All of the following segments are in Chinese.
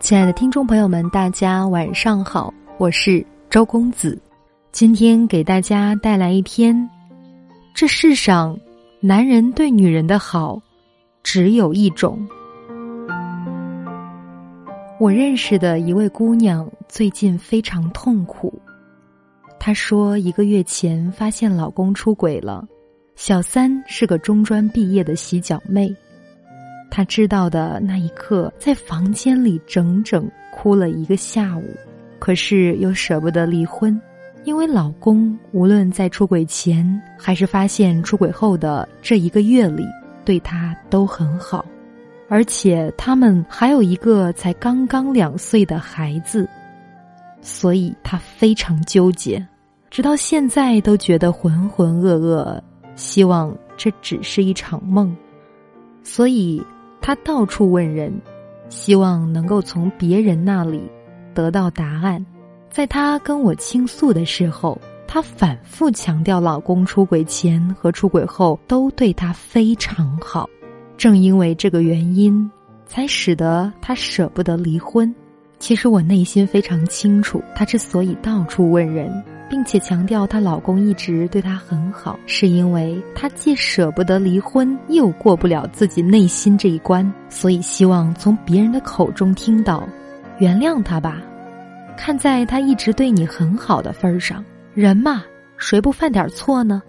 亲爱的听众朋友们，大家晚上好，我是周公子，今天给大家带来一篇：这世上男人对女人的好只有一种。我认识的一位姑娘最近非常痛苦，她说一个月前发现老公出轨了，小三是个中专毕业的洗脚妹。她知道的那一刻，在房间里整整哭了一个下午，可是又舍不得离婚，因为老公无论在出轨前还是发现出轨后的这一个月里，对她都很好，而且他们还有一个才刚刚两岁的孩子，所以她非常纠结，直到现在都觉得浑浑噩噩，希望这只是一场梦，所以。他到处问人，希望能够从别人那里得到答案。在他跟我倾诉的时候，他反复强调，老公出轨前和出轨后都对他非常好。正因为这个原因，才使得他舍不得离婚。其实我内心非常清楚，他之所以到处问人。并且强调她老公一直对她很好，是因为她既舍不得离婚，又过不了自己内心这一关，所以希望从别人的口中听到：“原谅他吧，看在他一直对你很好的份儿上，人嘛，谁不犯点错呢？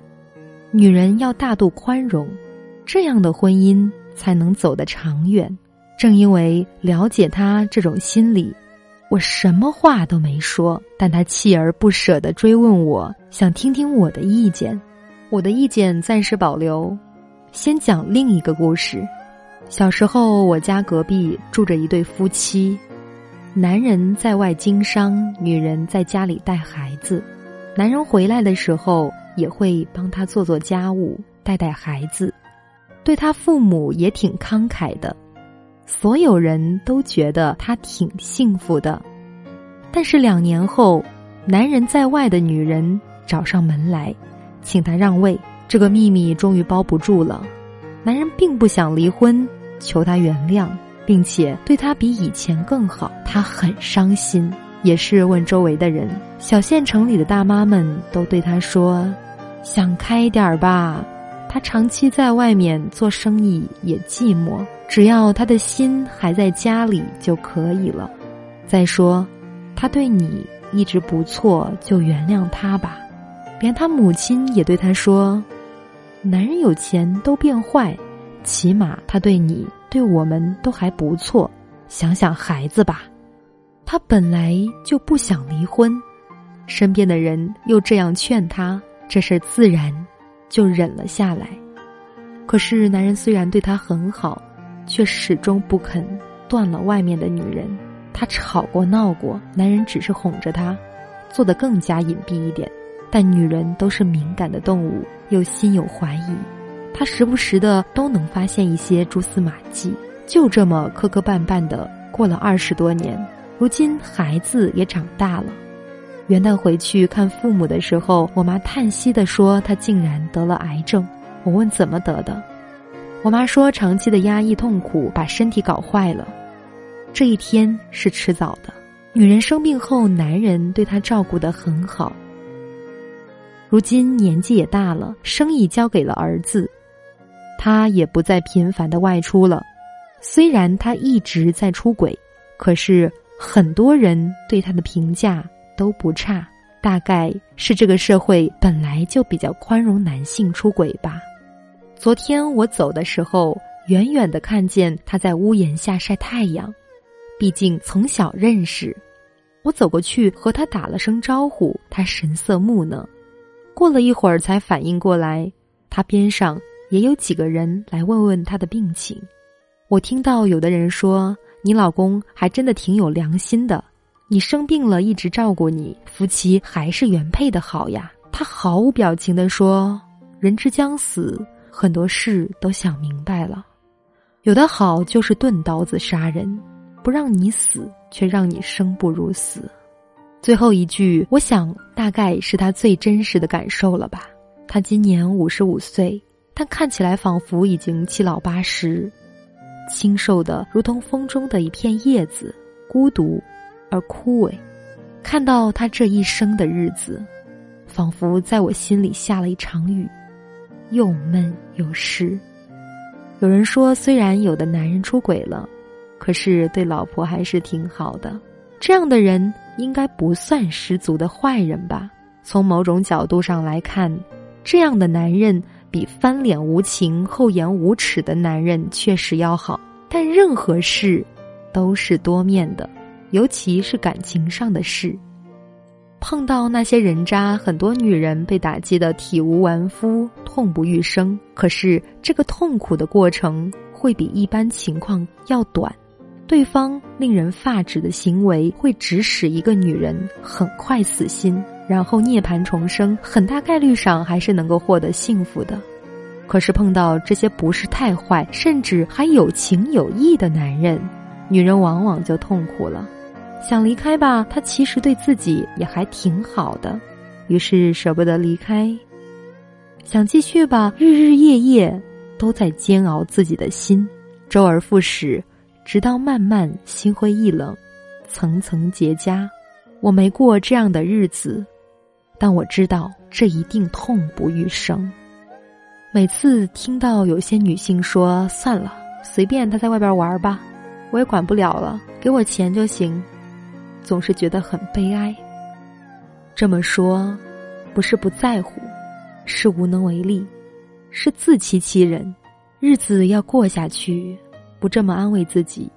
女人要大度宽容，这样的婚姻才能走得长远。正因为了解他这种心理。”我什么话都没说，但他锲而不舍的追问我，想听听我的意见。我的意见暂时保留，先讲另一个故事。小时候，我家隔壁住着一对夫妻，男人在外经商，女人在家里带孩子。男人回来的时候，也会帮他做做家务，带带孩子，对他父母也挺慷慨的。所有人都觉得他挺幸福的，但是两年后，男人在外的女人找上门来，请他让位。这个秘密终于包不住了。男人并不想离婚，求他原谅，并且对他比以前更好。他很伤心，也是问周围的人。小县城里的大妈们都对他说：“想开点儿吧，他长期在外面做生意也寂寞。”只要他的心还在家里就可以了。再说，他对你一直不错，就原谅他吧。连他母亲也对他说：“男人有钱都变坏，起码他对你、对我们都还不错。想想孩子吧。”他本来就不想离婚，身边的人又这样劝他，这事自然就忍了下来。可是男人虽然对他很好。却始终不肯断了外面的女人。他吵过闹过，男人只是哄着她，做得更加隐蔽一点。但女人都是敏感的动物，又心有怀疑，他时不时的都能发现一些蛛丝马迹。就这么磕磕绊绊的过了二十多年，如今孩子也长大了。元旦回去看父母的时候，我妈叹息的说：“他竟然得了癌症。”我问怎么得的？我妈说，长期的压抑痛苦把身体搞坏了，这一天是迟早的。女人生病后，男人对她照顾的很好。如今年纪也大了，生意交给了儿子，他也不再频繁的外出了。虽然他一直在出轨，可是很多人对他的评价都不差，大概是这个社会本来就比较宽容男性出轨吧。昨天我走的时候，远远的看见他在屋檐下晒太阳。毕竟从小认识，我走过去和他打了声招呼，他神色木讷。过了一会儿才反应过来，他边上也有几个人来问问他的病情。我听到有的人说：“你老公还真的挺有良心的，你生病了一直照顾你，夫妻还是原配的好呀。”他毫无表情地说：“人之将死。”很多事都想明白了，有的好就是钝刀子杀人，不让你死，却让你生不如死。最后一句，我想大概是他最真实的感受了吧。他今年五十五岁，但看起来仿佛已经七老八十，清瘦的如同风中的一片叶子，孤独而枯萎。看到他这一生的日子，仿佛在我心里下了一场雨，又闷又湿。有人说，虽然有的男人出轨了，可是对老婆还是挺好的。这样的人应该不算十足的坏人吧？从某种角度上来看，这样的男人比翻脸无情、厚颜无耻的男人确实要好。但任何事都是多面的。尤其是感情上的事，碰到那些人渣，很多女人被打击的体无完肤、痛不欲生。可是这个痛苦的过程会比一般情况要短，对方令人发指的行为会指使一个女人很快死心，然后涅槃重生，很大概率上还是能够获得幸福的。可是碰到这些不是太坏，甚至还有情有义的男人，女人往往就痛苦了。想离开吧，他其实对自己也还挺好的，于是舍不得离开。想继续吧，日日夜夜都在煎熬自己的心，周而复始，直到慢慢心灰意冷，层层结痂。我没过这样的日子，但我知道这一定痛不欲生。每次听到有些女性说：“算了，随便他在外边玩吧，我也管不了了，给我钱就行。”总是觉得很悲哀。这么说，不是不在乎，是无能为力，是自欺欺人。日子要过下去，不这么安慰自己，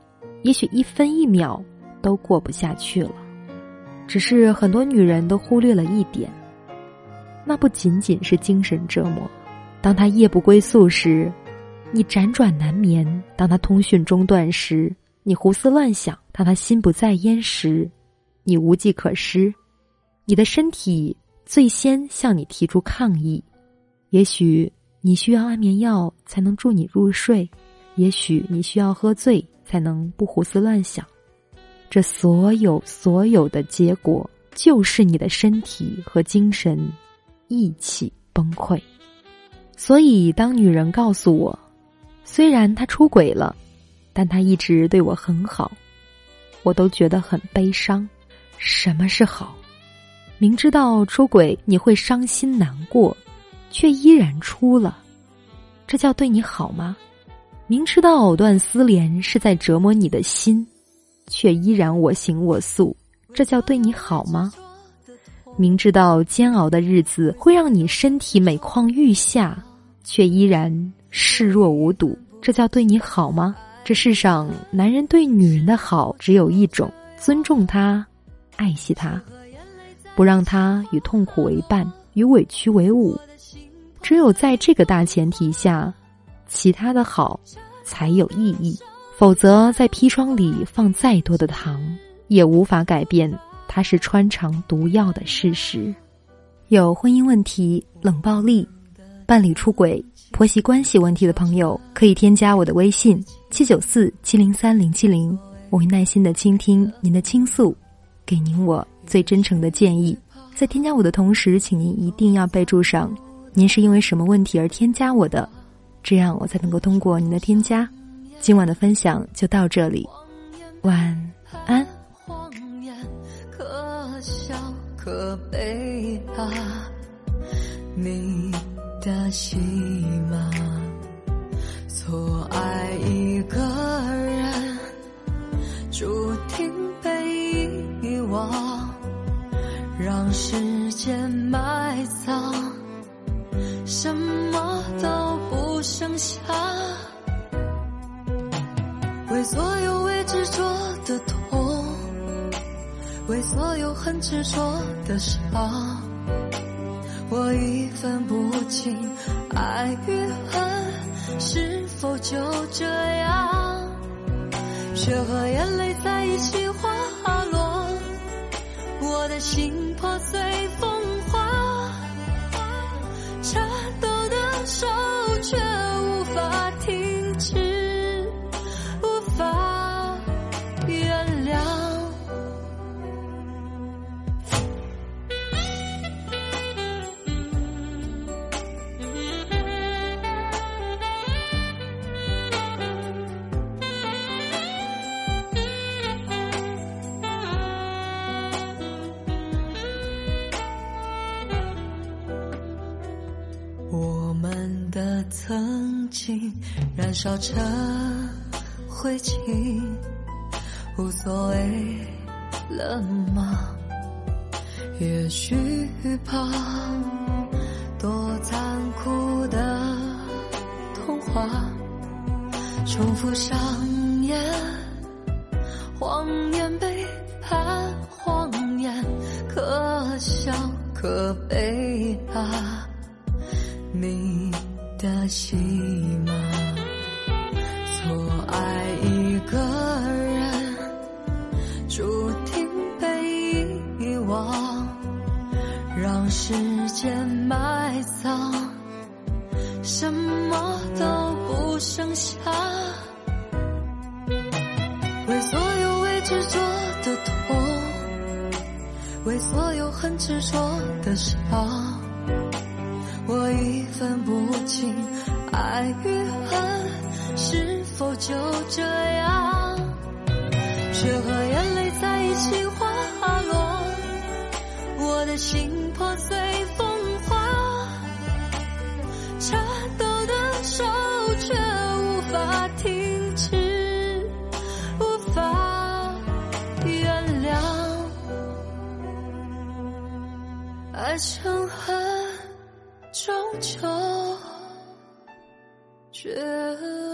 也许一分一秒都过不下去了。只是很多女人都忽略了一点，那不仅仅是精神折磨。当他夜不归宿时，你辗转难眠；当他通讯中断时，你胡思乱想；当他心不在焉时，你无计可施，你的身体最先向你提出抗议。也许你需要安眠药才能助你入睡，也许你需要喝醉才能不胡思乱想。这所有所有的结果，就是你的身体和精神一起崩溃。所以，当女人告诉我，虽然他出轨了，但他一直对我很好，我都觉得很悲伤。什么是好？明知道出轨你会伤心难过，却依然出了，这叫对你好吗？明知道藕断丝连是在折磨你的心，却依然我行我素，这叫对你好吗？明知道煎熬的日子会让你身体每况愈下，却依然视若无睹，这叫对你好吗？这世上男人对女人的好只有一种：尊重她。爱惜他，不让他与痛苦为伴，与委屈为伍。只有在这个大前提下，其他的好才有意义。否则，在砒霜里放再多的糖，也无法改变它是穿肠毒药的事实。有婚姻问题、冷暴力、伴侣出轨、婆媳关系问题的朋友，可以添加我的微信七九四七零三零七零，我会耐心的倾听您的倾诉。给您我最真诚的建议，在添加我的同时，请您一定要备注上您是因为什么问题而添加我的，这样我才能够通过您的添加。今晚的分享就到这里，晚安。可笑可悲啊，你的戏码，错爱一个人，注定。让时间埋葬，什么都不剩下。为所有未执着的痛，为所有很执着的伤，我已分不清爱与恨是否就这样，血和眼泪在一起，心。破碎风化，颤抖的手我们的曾经，燃烧成灰烬，无所谓了吗？也许怕多残酷的童话，重复上演，谎言背叛谎言，可笑可悲啊！的戏码，错爱一个人，注定被遗忘。让时间埋葬，什么都不剩下。为所有未执着的痛，为所有很执着的伤，我已分不清爱与恨是否就这样。血和眼泪在一起滑落，我的心。破碎风化，颤抖的手却无法停止，无法原谅。爱成恨，终究绝望。